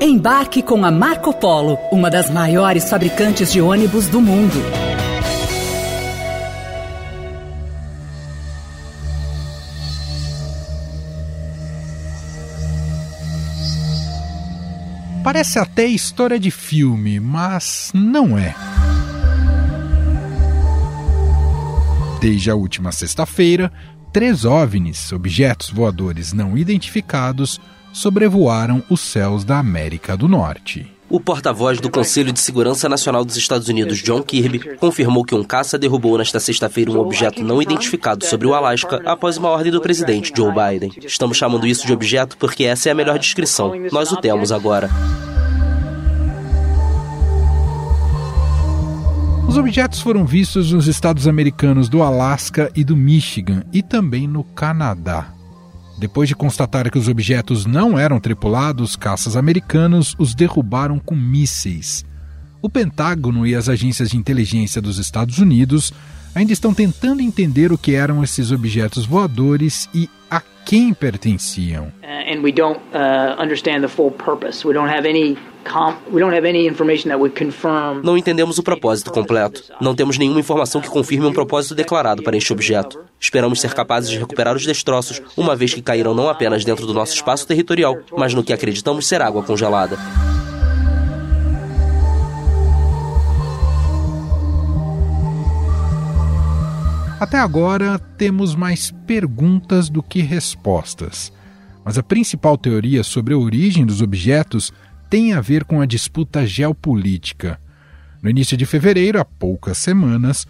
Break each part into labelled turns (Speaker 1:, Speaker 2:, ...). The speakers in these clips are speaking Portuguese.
Speaker 1: Embarque com a Marco Polo, uma das maiores fabricantes de ônibus do mundo.
Speaker 2: Parece até história de filme, mas não é. Desde a última sexta-feira, três OVNIs, objetos voadores não identificados, sobrevoaram os céus da América do Norte.
Speaker 3: O porta-voz do Conselho de Segurança Nacional dos Estados Unidos, John Kirby, confirmou que um caça derrubou nesta sexta-feira um objeto não identificado sobre o Alasca após uma ordem do presidente Joe Biden. Estamos chamando isso de objeto porque essa é a melhor descrição. Nós o temos agora.
Speaker 2: Os objetos foram vistos nos estados americanos do Alasca e do Michigan e também no Canadá. Depois de constatar que os objetos não eram tripulados, caças americanos os derrubaram com mísseis. O Pentágono e as agências de inteligência dos Estados Unidos ainda estão tentando entender o que eram esses objetos voadores e a quem pertenciam. Uh, and we don't uh, understand the full purpose. We don't have any
Speaker 3: não entendemos o propósito completo. Não temos nenhuma informação que confirme um propósito declarado para este objeto. Esperamos ser capazes de recuperar os destroços, uma vez que caíram não apenas dentro do nosso espaço territorial, mas no que acreditamos ser água congelada.
Speaker 2: Até agora, temos mais perguntas do que respostas. Mas a principal teoria sobre a origem dos objetos tem a ver com a disputa geopolítica. No início de fevereiro, há poucas semanas,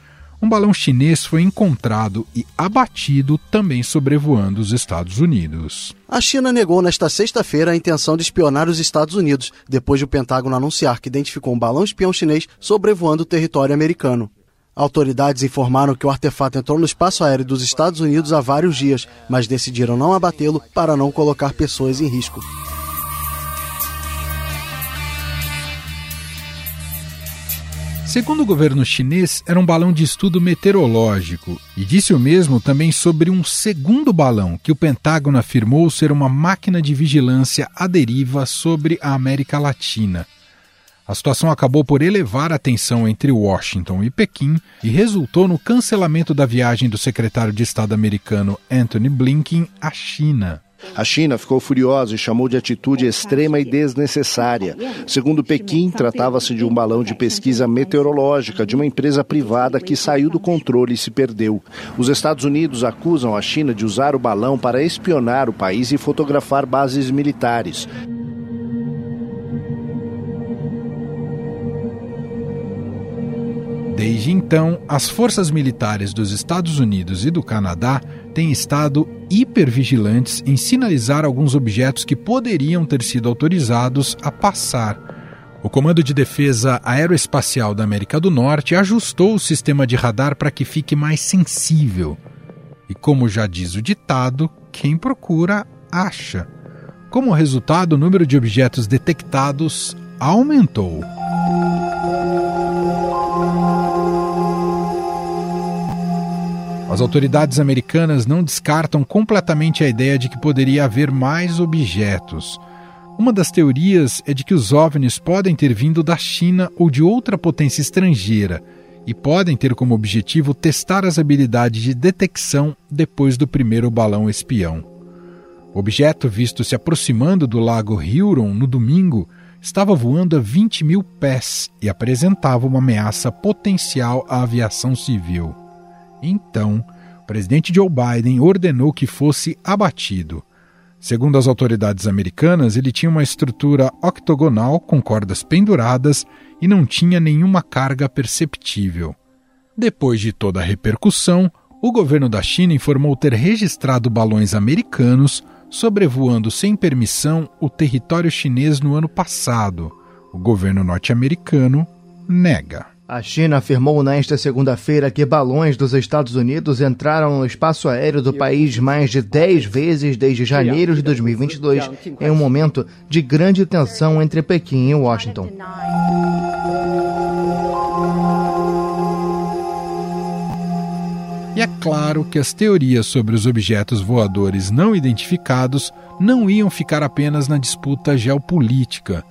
Speaker 2: um balão chinês foi encontrado e abatido também sobrevoando os Estados Unidos.
Speaker 4: A China negou nesta sexta-feira a intenção de espionar os Estados Unidos, depois de o Pentágono anunciar que identificou um balão espião chinês sobrevoando o território americano. Autoridades informaram que o artefato entrou no espaço aéreo dos Estados Unidos há vários dias, mas decidiram não abatê-lo para não colocar pessoas em risco.
Speaker 2: Segundo o governo chinês, era um balão de estudo meteorológico e disse o mesmo também sobre um segundo balão que o Pentágono afirmou ser uma máquina de vigilância à deriva sobre a América Latina. A situação acabou por elevar a tensão entre Washington e Pequim e resultou no cancelamento da viagem do secretário de Estado americano Anthony Blinken à China.
Speaker 5: A China ficou furiosa e chamou de atitude extrema e desnecessária. Segundo Pequim, tratava-se de um balão de pesquisa meteorológica de uma empresa privada que saiu do controle e se perdeu. Os Estados Unidos acusam a China de usar o balão para espionar o país e fotografar bases militares.
Speaker 2: Desde então, as forças militares dos Estados Unidos e do Canadá têm estado hipervigilantes em sinalizar alguns objetos que poderiam ter sido autorizados a passar. O Comando de Defesa Aeroespacial da América do Norte ajustou o sistema de radar para que fique mais sensível. E como já diz o ditado, quem procura, acha. Como resultado, o número de objetos detectados aumentou. As autoridades americanas não descartam completamente a ideia de que poderia haver mais objetos. Uma das teorias é de que os OVNIs podem ter vindo da China ou de outra potência estrangeira e podem ter como objetivo testar as habilidades de detecção depois do primeiro balão espião. O objeto visto se aproximando do lago Huron no domingo estava voando a 20 mil pés e apresentava uma ameaça potencial à aviação civil. Então, o presidente Joe Biden ordenou que fosse abatido. Segundo as autoridades americanas, ele tinha uma estrutura octogonal com cordas penduradas e não tinha nenhuma carga perceptível. Depois de toda a repercussão, o governo da China informou ter registrado balões americanos sobrevoando sem permissão o território chinês no ano passado. O governo norte-americano nega.
Speaker 6: A China afirmou nesta segunda-feira que balões dos Estados Unidos entraram no espaço aéreo do país mais de 10 vezes desde janeiro de 2022, em um momento de grande tensão entre Pequim e Washington.
Speaker 2: E é claro que as teorias sobre os objetos voadores não identificados não iam ficar apenas na disputa geopolítica.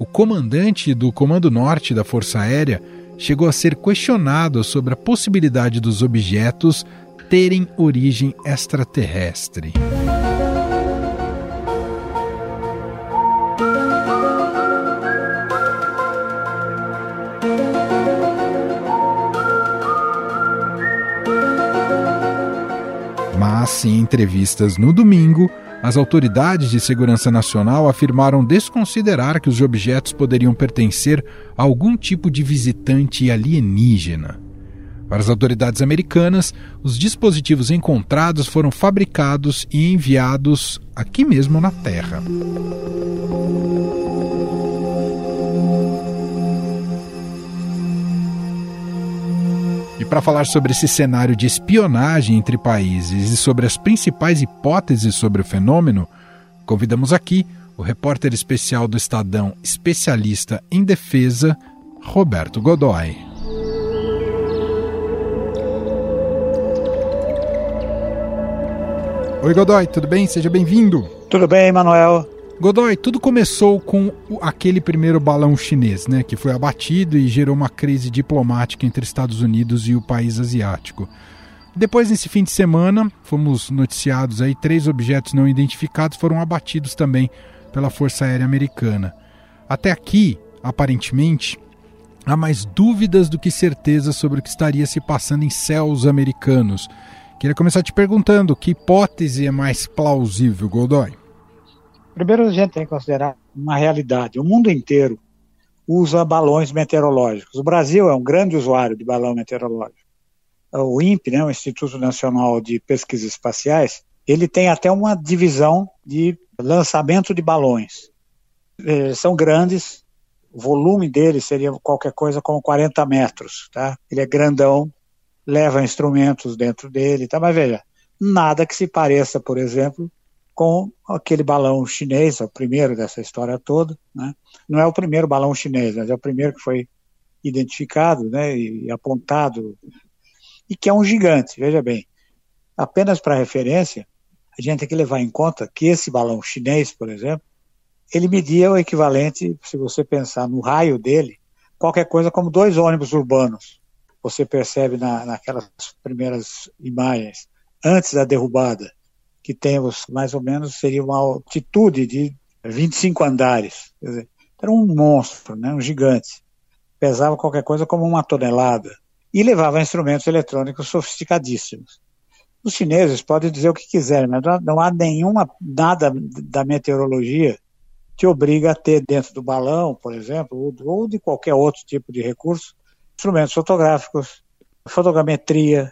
Speaker 2: O comandante do Comando Norte da Força Aérea chegou a ser questionado sobre a possibilidade dos objetos terem origem extraterrestre. Mas, em entrevistas no domingo, as autoridades de segurança nacional afirmaram desconsiderar que os objetos poderiam pertencer a algum tipo de visitante alienígena. Para as autoridades americanas, os dispositivos encontrados foram fabricados e enviados aqui mesmo na Terra. Para falar sobre esse cenário de espionagem entre países e sobre as principais hipóteses sobre o fenômeno, convidamos aqui o repórter especial do Estadão, especialista em defesa, Roberto Godoy. Oi, Godoy, tudo bem? Seja bem-vindo.
Speaker 7: Tudo bem, Manuel.
Speaker 2: Godoy, tudo começou com aquele primeiro balão chinês, né, que foi abatido e gerou uma crise diplomática entre Estados Unidos e o país asiático. Depois, nesse fim de semana, fomos noticiados aí três objetos não identificados foram abatidos também pela Força Aérea Americana. Até aqui, aparentemente, há mais dúvidas do que certezas sobre o que estaria se passando em céus americanos. Queria começar te perguntando que hipótese é mais plausível, Godoy?
Speaker 7: Primeiro, a gente tem que considerar uma realidade. O mundo inteiro usa balões meteorológicos. O Brasil é um grande usuário de balão meteorológico. O INPE, né, o Instituto Nacional de Pesquisas Espaciais, ele tem até uma divisão de lançamento de balões. Eles são grandes, o volume deles seria qualquer coisa como 40 metros, tá? Ele é grandão, leva instrumentos dentro dele, tá? Mas veja, nada que se pareça, por exemplo, com aquele balão chinês, é o primeiro dessa história toda. Né? Não é o primeiro balão chinês, mas é o primeiro que foi identificado né, e apontado, e que é um gigante, veja bem. Apenas para referência, a gente tem que levar em conta que esse balão chinês, por exemplo, ele media o equivalente, se você pensar no raio dele, qualquer coisa como dois ônibus urbanos. Você percebe na, naquelas primeiras imagens, antes da derrubada, que temos mais ou menos seria uma altitude de 25 andares. Dizer, era um monstro, né, um gigante. Pesava qualquer coisa como uma tonelada e levava instrumentos eletrônicos sofisticadíssimos. Os chineses podem dizer o que quiserem, mas não há nenhuma nada da meteorologia que obriga a ter dentro do balão, por exemplo, ou de qualquer outro tipo de recurso, instrumentos fotográficos, fotogrametria,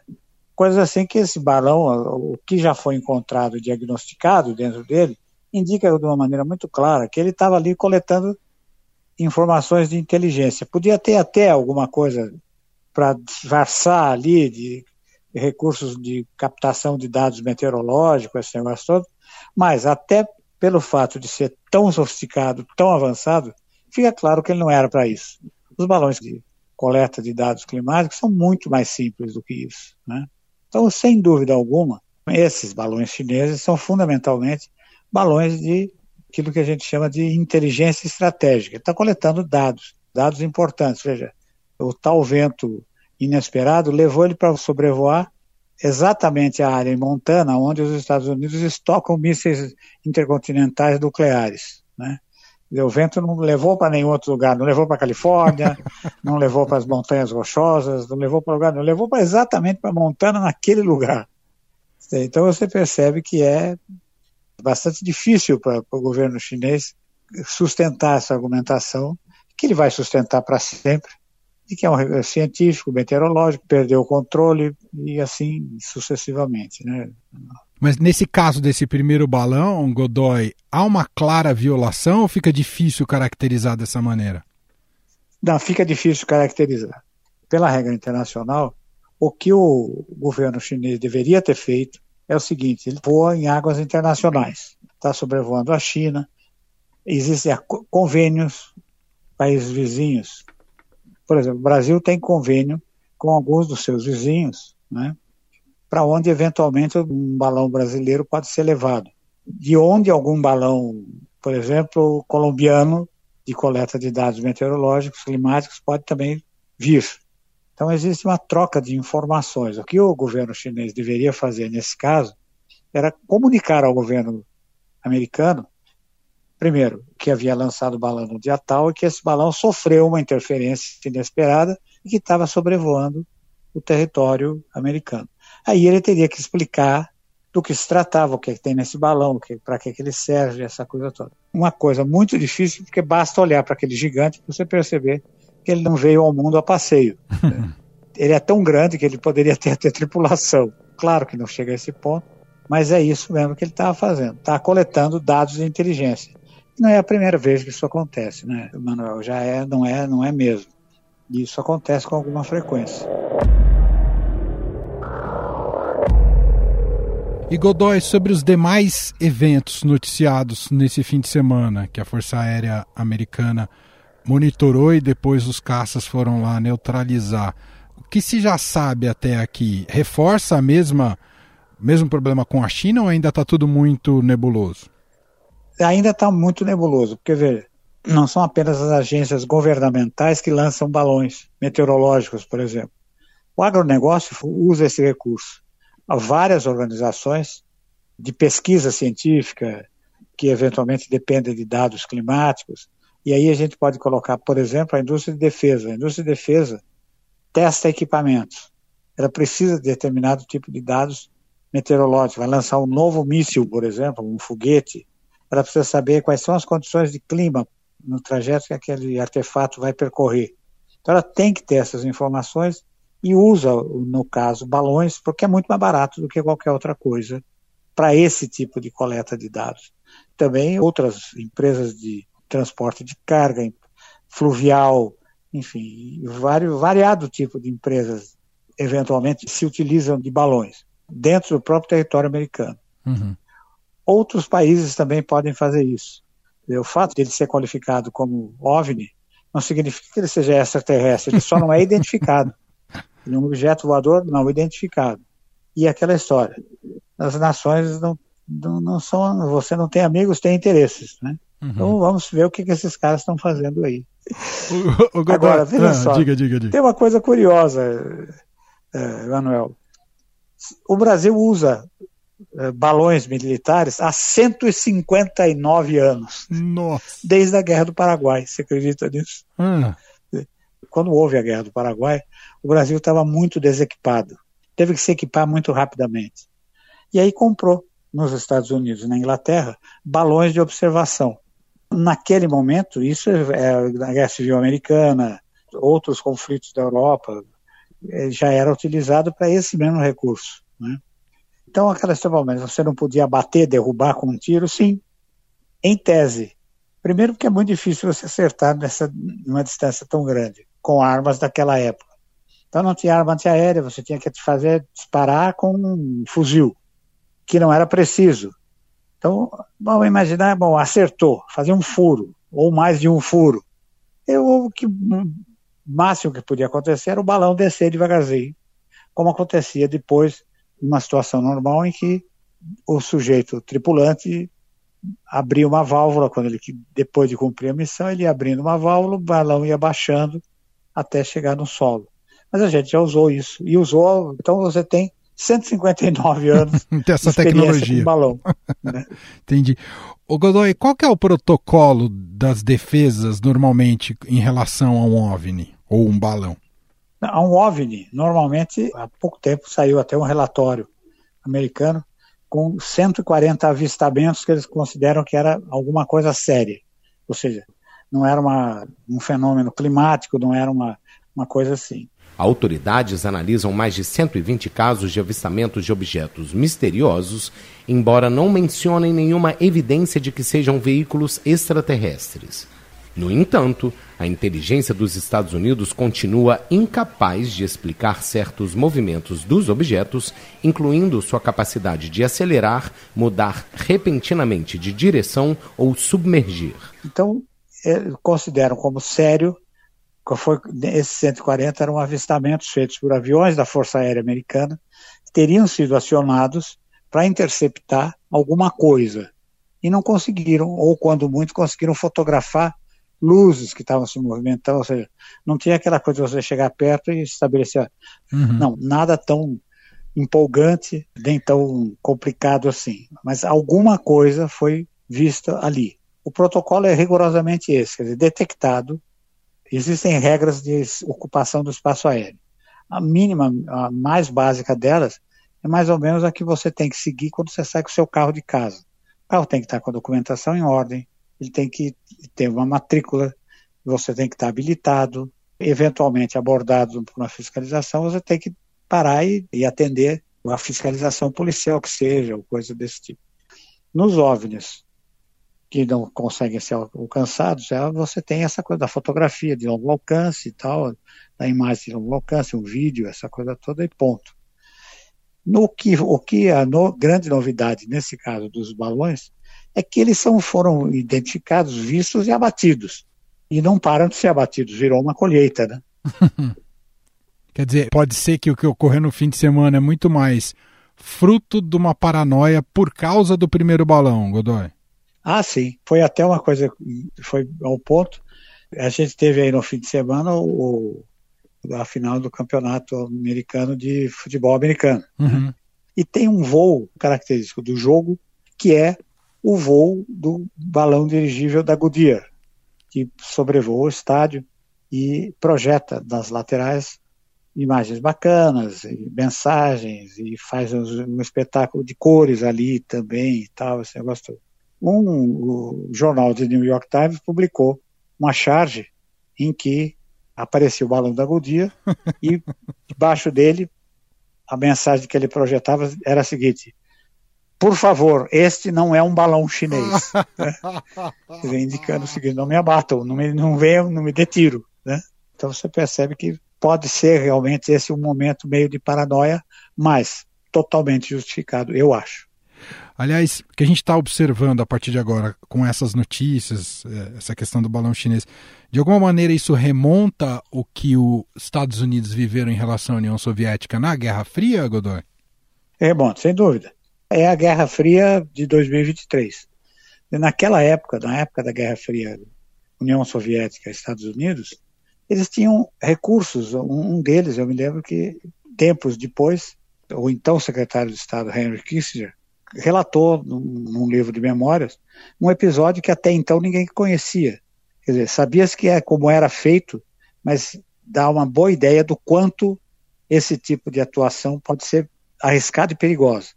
Speaker 7: coisas assim que esse balão, o que já foi encontrado, diagnosticado dentro dele, indica de uma maneira muito clara que ele estava ali coletando informações de inteligência. Podia ter até alguma coisa para disfarçar ali de, recursos de captação de dados meteorológicos, esse negócio todo, mas até pelo fato de ser tão sofisticado, tão avançado, fica claro que ele não era para isso. Os balões de coleta de dados climáticos são muito mais simples do que isso, né? Então, sem dúvida alguma, esses balões chineses são fundamentalmente balões de aquilo que a gente chama de inteligência estratégica. Está coletando dados, dados importantes. Veja, o tal vento inesperado levou ele para sobrevoar exatamente a área em Montana, onde os Estados Unidos estocam mísseis intercontinentais nucleares. Né? O vento não levou para nenhum outro lugar, não levou para a Califórnia, não levou para as montanhas rochosas, não levou para lugar, não levou para exatamente para Montana naquele lugar. Então você percebe que é bastante difícil para o governo chinês sustentar essa argumentação, que ele vai sustentar para sempre, e que é um científico, meteorológico, perdeu o controle e assim sucessivamente, né?
Speaker 2: Mas nesse caso desse primeiro balão, Godoy, há uma clara violação ou fica difícil caracterizar dessa maneira?
Speaker 7: Não, fica difícil caracterizar. Pela regra internacional, o que o governo chinês deveria ter feito é o seguinte: ele voa em águas internacionais, está sobrevoando a China, existem convênios, países vizinhos. Por exemplo, o Brasil tem convênio com alguns dos seus vizinhos, né? Para onde eventualmente um balão brasileiro pode ser levado. de onde algum balão, por exemplo, colombiano, de coleta de dados meteorológicos, climáticos, pode também vir. Então, existe uma troca de informações. O que o governo chinês deveria fazer nesse caso era comunicar ao governo americano, primeiro, que havia lançado o balão no dia tal e que esse balão sofreu uma interferência inesperada e que estava sobrevoando o território americano. Aí ele teria que explicar do que se tratava, o que, é que tem nesse balão, para que, que ele serve, essa coisa toda. Uma coisa muito difícil, porque basta olhar para aquele gigante para você perceber que ele não veio ao mundo a passeio. ele é tão grande que ele poderia ter, ter tripulação. Claro que não chega a esse ponto, mas é isso mesmo que ele estava fazendo. Está coletando dados de inteligência. Não é a primeira vez que isso acontece, né, Manuel? Já é, não é, não é mesmo. E isso acontece com alguma frequência.
Speaker 2: E Godoy, sobre os demais eventos noticiados nesse fim de semana, que a Força Aérea Americana monitorou e depois os caças foram lá neutralizar. O que se já sabe até aqui reforça a mesma mesmo problema com a China ou ainda está tudo muito nebuloso?
Speaker 7: Ainda está muito nebuloso, porque veja, não são apenas as agências governamentais que lançam balões meteorológicos, por exemplo. O agronegócio usa esse recurso várias organizações de pesquisa científica que eventualmente dependem de dados climáticos. E aí a gente pode colocar, por exemplo, a indústria de defesa. A indústria de defesa testa equipamentos. Ela precisa de determinado tipo de dados meteorológicos. Vai lançar um novo míssil, por exemplo, um foguete. Ela precisa saber quais são as condições de clima no trajeto que aquele artefato vai percorrer. Então ela tem que ter essas informações e usa, no caso, balões, porque é muito mais barato do que qualquer outra coisa para esse tipo de coleta de dados. Também outras empresas de transporte de carga, fluvial, enfim, vários, variado tipo de empresas eventualmente se utilizam de balões dentro do próprio território americano. Uhum. Outros países também podem fazer isso. O fato de ele ser qualificado como OVNI não significa que ele seja extraterrestre, ele só não é identificado. De um objeto voador não identificado. E aquela história, as nações não, não, não são, você não tem amigos, tem interesses, né? Uhum. Então vamos ver o que, que esses caras estão fazendo aí. O, o, Agora, veja ah, só, diga, diga, diga. tem uma coisa curiosa, é, Emanuel. O Brasil usa é, balões militares há 159 anos.
Speaker 2: Nossa.
Speaker 7: Desde a Guerra do Paraguai, você acredita nisso? Hum. Quando houve a Guerra do Paraguai, o Brasil estava muito desequipado. Teve que se equipar muito rapidamente. E aí comprou nos Estados Unidos e na Inglaterra balões de observação. Naquele momento, isso é na Guerra Civil Americana, outros conflitos da Europa, eh, já era utilizado para esse mesmo recurso. Né? Então, aquela história, você não podia bater, derrubar com um tiro? Sim, em tese. Primeiro porque é muito difícil você acertar nessa, numa distância tão grande, com armas daquela época. Então não tinha arma antiaérea, você tinha que fazer disparar com um fuzil, que não era preciso. Então, vamos imaginar, bom, acertou, fazer um furo, ou mais de um furo. Eu, o que, máximo que podia acontecer era o balão descer devagarzinho, como acontecia depois, numa situação normal em que o sujeito o tripulante abria uma válvula, quando ele, depois de cumprir a missão, ele ia abrindo uma válvula, o balão ia baixando até chegar no solo mas a gente já usou isso. E usou, então você tem 159 anos
Speaker 2: dessa tecnologia.
Speaker 7: Com balão. Né?
Speaker 2: Entendi. O Godoy, qual que é o protocolo das defesas normalmente em relação a um OVNI ou um balão?
Speaker 7: A um OVNI, normalmente, há pouco tempo saiu até um relatório americano com 140 avistamentos que eles consideram que era alguma coisa séria. Ou seja, não era uma, um fenômeno climático, não era uma, uma coisa assim.
Speaker 8: Autoridades analisam mais de 120 casos de avistamentos de objetos misteriosos, embora não mencionem nenhuma evidência de que sejam veículos extraterrestres. No entanto, a inteligência dos Estados Unidos continua incapaz de explicar certos movimentos dos objetos, incluindo sua capacidade de acelerar, mudar repentinamente de direção ou submergir.
Speaker 7: Então, consideram como sério foi, esses 140 eram avistamentos feitos por aviões da Força Aérea Americana que teriam sido acionados para interceptar alguma coisa. e não conseguiram, ou quando muito, conseguiram fotografar luzes que estavam se movimentando, ou seja, não tinha aquela coisa de você chegar perto e estabelecer. Uhum. Não, nada tão empolgante, nem tão complicado assim. Mas alguma coisa foi vista ali. O protocolo é rigorosamente esse, quer dizer, detectado, existem regras de ocupação do espaço aéreo. A mínima, a mais básica delas, é mais ou menos a que você tem que seguir quando você sai com o seu carro de casa. O carro tem que estar com a documentação em ordem, ele tem que ter uma matrícula, você tem que estar habilitado, eventualmente abordado por uma fiscalização, você tem que parar e, e atender a fiscalização policial que seja, ou coisa desse tipo. Nos OVNIs, que não conseguem ser alcançados, você tem essa coisa da fotografia de longo alcance e tal, da imagem de longo alcance, um vídeo, essa coisa toda e ponto. No que, o que a no, grande novidade nesse caso dos balões é que eles são, foram identificados, vistos e abatidos. E não param de ser abatidos, virou uma colheita, né?
Speaker 2: Quer dizer, pode ser que o que ocorreu no fim de semana é muito mais fruto de uma paranoia por causa do primeiro balão, Godoy.
Speaker 7: Ah, sim. Foi até uma coisa, foi ao ponto. A gente teve aí no fim de semana o, a final do campeonato americano de futebol americano. Uhum. E tem um voo característico do jogo que é o voo do balão dirigível da Goodyear, que sobrevoa o estádio e projeta das laterais imagens bacanas, e mensagens, e faz um, espetáculo de cores ali também e tal, esse negócio todo. Um, jornal de New York Times publicou uma charge em que aparecia o balão da Goodyear e debaixo dele a mensagem que ele projetava era a seguinte: por favor, este não é um balão chinês. né? Indicando o seguinte: não me abatam, não me, não venham, não me detiro. Né? Então você percebe que pode ser realmente esse um momento meio de paranoia, mas totalmente justificado, eu acho.
Speaker 2: Aliás, o que a gente está observando a partir de agora com essas notícias, é, essa questão do balão chinês, de alguma maneira isso remonta o que os Estados Unidos viveram em relação à União Soviética na Guerra Fria, Godoy?
Speaker 7: Remonta, sem dúvida. É a Guerra Fria de 2023. naquela época, na época da Guerra Fria, União Soviética e Estados Unidos, eles tinham recursos. Um deles, eu me lembro que tempos depois, o então secretário de Estado Henry Kissinger relatou num, livro de memórias um episódio que até então ninguém conhecia. Quer dizer, sabias que é como era feito, mas dá uma boa ideia do quanto esse tipo de atuação pode ser arriscada e perigosa.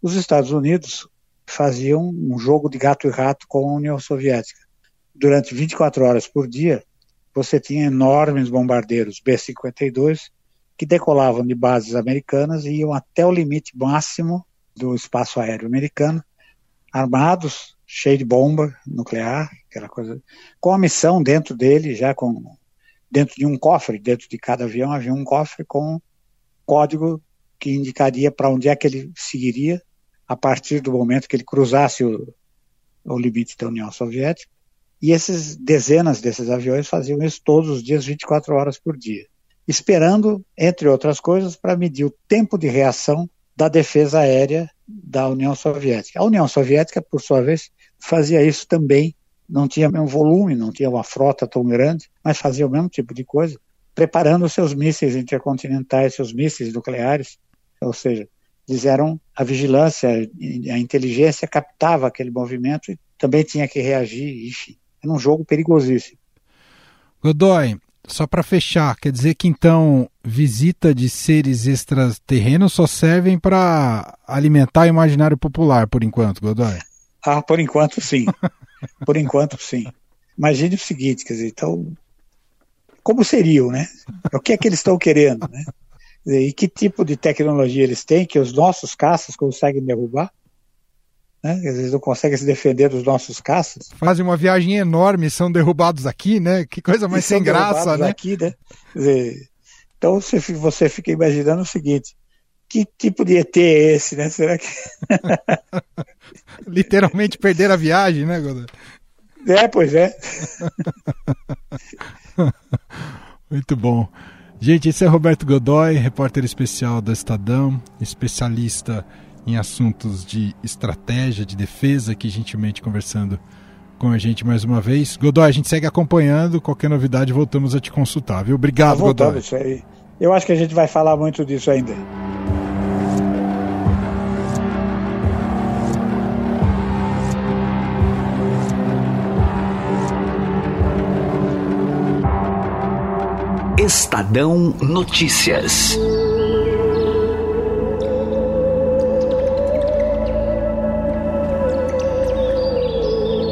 Speaker 7: Os Estados Unidos faziam um jogo de gato e rato com a União Soviética. Durante 24 horas por dia, você tinha enormes bombardeiros B-52 que decolavam de bases americanas e iam até o limite máximo do espaço aéreo americano, armados, cheio de bomba nuclear, aquela coisa, com a missão dentro dele, já com dentro de um cofre, dentro de cada avião havia um cofre com código que indicaria para onde é que ele seguiria a partir do momento que ele cruzasse o, o limite da União Soviética. E esses dezenas desses aviões faziam isso todos os dias, 24 horas por dia, esperando, entre outras coisas, para medir o tempo de reação da defesa aérea da União Soviética. A União Soviética, por sua vez, fazia isso também, não tinha o mesmo volume, não tinha uma frota tão grande, mas fazia o mesmo tipo de coisa, preparando seus mísseis intercontinentais, seus mísseis nucleares, ou seja, eles eram a vigilância, a inteligência captava aquele movimento e também tinha que reagir, enfim. Era um jogo perigosíssimo.
Speaker 2: Godoy, só para fechar, quer dizer que então visita de seres extraterrenos só servem para alimentar o imaginário popular, por enquanto, Godoy?
Speaker 7: Ah, por enquanto sim. por enquanto sim. Imagine o seguinte, quer dizer, então, como seriam, né? O que é que eles estão querendo, né? E que tipo de tecnologia eles têm que os nossos caças conseguem derrubar? Né? Eles não conseguem se defender dos nossos caças.
Speaker 2: Fazem uma viagem enorme, são derrubados aqui, né? Que coisa mais e sem graça, né?
Speaker 7: Aqui, né? Dizer, então você, você fica imaginando o seguinte: que tipo de ET é esse, né? Será que.
Speaker 2: Literalmente perder a viagem, né, Godoy?
Speaker 7: É, pois é.
Speaker 2: Muito bom. Gente, esse é Roberto Godoy, repórter especial da Estadão, especialista em assuntos de estratégia, de defesa, aqui gentilmente conversando com a gente mais uma vez. Godoy, a gente segue acompanhando. Qualquer novidade, voltamos a te consultar, viu? Obrigado, tá Godoy.
Speaker 7: Isso aí. Eu acho que a gente vai falar muito disso ainda.
Speaker 1: Estadão Notícias.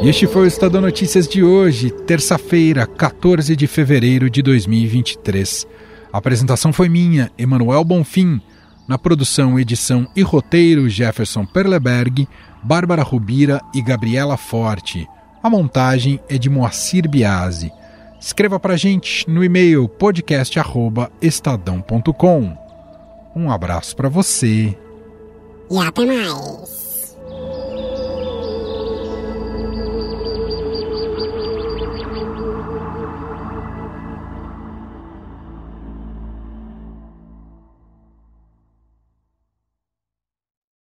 Speaker 2: E este foi o Estadão Notícias de hoje, terça-feira, 14 de fevereiro de 2023. A apresentação foi minha, Emanuel Bonfim. Na produção, edição e roteiro, Jefferson Perleberg, Bárbara Rubira e Gabriela Forte. A montagem é de Moacir Biasi. Escreva para gente no e-mail podcast@estadão.com. Um abraço para você
Speaker 9: e até mais.